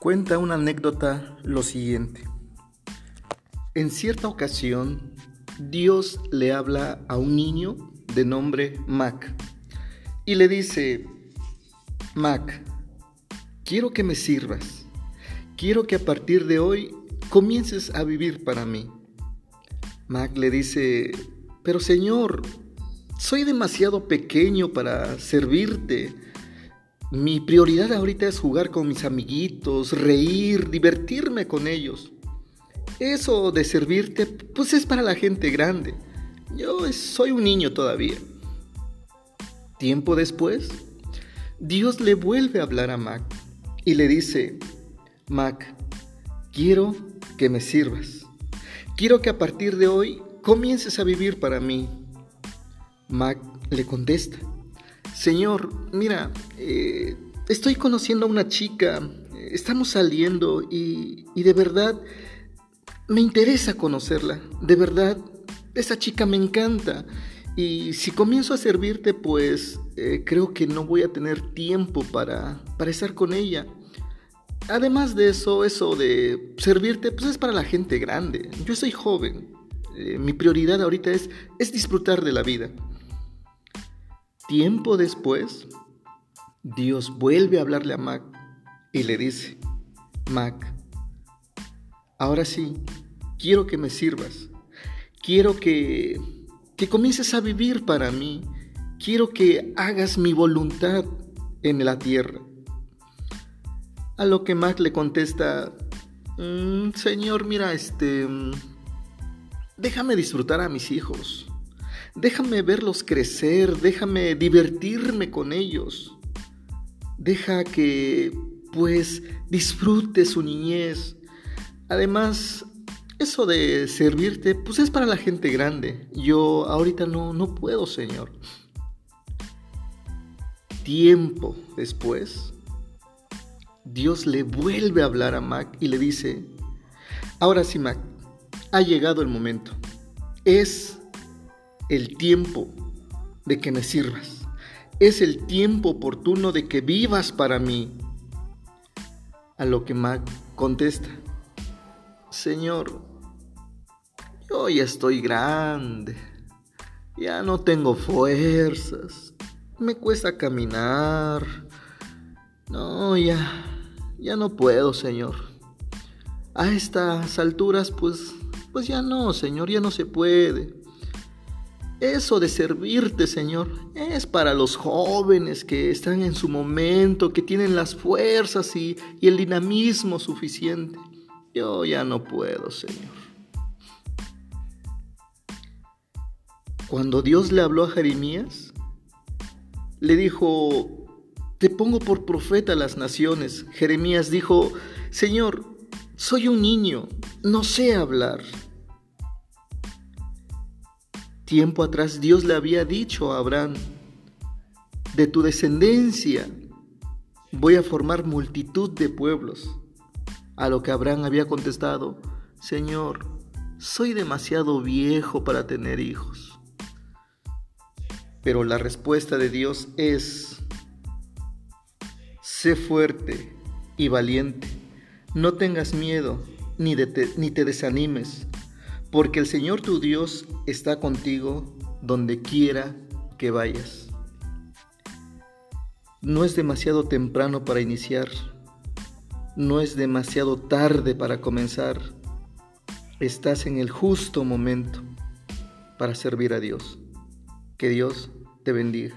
Cuenta una anécdota lo siguiente. En cierta ocasión, Dios le habla a un niño de nombre Mac y le dice, Mac, quiero que me sirvas. Quiero que a partir de hoy comiences a vivir para mí. Mac le dice, pero Señor, soy demasiado pequeño para servirte. Mi prioridad ahorita es jugar con mis amiguitos, reír, divertirme con ellos. Eso de servirte, pues es para la gente grande. Yo soy un niño todavía. Tiempo después, Dios le vuelve a hablar a Mac y le dice, Mac, quiero que me sirvas. Quiero que a partir de hoy comiences a vivir para mí. Mac le contesta, Señor, mira, eh, estoy conociendo a una chica, estamos saliendo y, de verdad me interesa conocerla, de verdad, esa chica me encanta. Y si comienzo a servirte, pues eh, creo que no voy a tener tiempo para, para estar con ella. Además de eso, eso de servirte, pues es para la gente grande. Yo soy joven. Eh, mi prioridad ahorita es, es disfrutar de la vida. Tiempo después, Dios vuelve a hablarle a Mac y le dice, Mac, ahora sí, quiero que me sirvas. Quiero que, que comiences a vivir para mí. Quiero que hagas mi voluntad en la tierra. A lo que Mac le contesta, mm, Señor, mira, este, mm, déjame disfrutar a mis hijos. Déjame verlos crecer, déjame divertirme con ellos. Deja que, pues, disfrute su niñez. Además, eso de servirte, pues es para la gente grande. Yo ahorita no, no puedo, Señor. Tiempo después, Dios le vuelve a hablar a Mac y le dice, ahora sí, Mac, ha llegado el momento. Es el tiempo de que me sirvas. Es el tiempo oportuno de que vivas para mí. A lo que Mac contesta, Señor, yo ya estoy grande, ya no tengo fuerzas, me cuesta caminar. No, ya, ya no puedo, Señor. A estas alturas, pues, pues ya no, Señor, ya no se puede. Eso de servirte, Señor, es para los jóvenes que están en su momento, que tienen las fuerzas y, el dinamismo suficiente. Yo ya no puedo, Señor. Cuando Dios le habló a Jeremías, le dijo, te pongo por profeta a las naciones. Jeremías dijo, Señor, soy un niño, no sé hablar. Tiempo atrás Dios le había dicho a Abraham, de tu descendencia voy a formar multitud de pueblos. A lo que Abraham había contestado, Señor, soy demasiado viejo para tener hijos. Pero la respuesta de Dios es, sé fuerte y valiente, no tengas miedo ni, ni te desanimes porque el Señor tu Dios está contigo donde quiera que vayas. No es demasiado temprano para iniciar, no es demasiado tarde para comenzar, estás en el justo momento para servir a Dios. Que Dios te bendiga.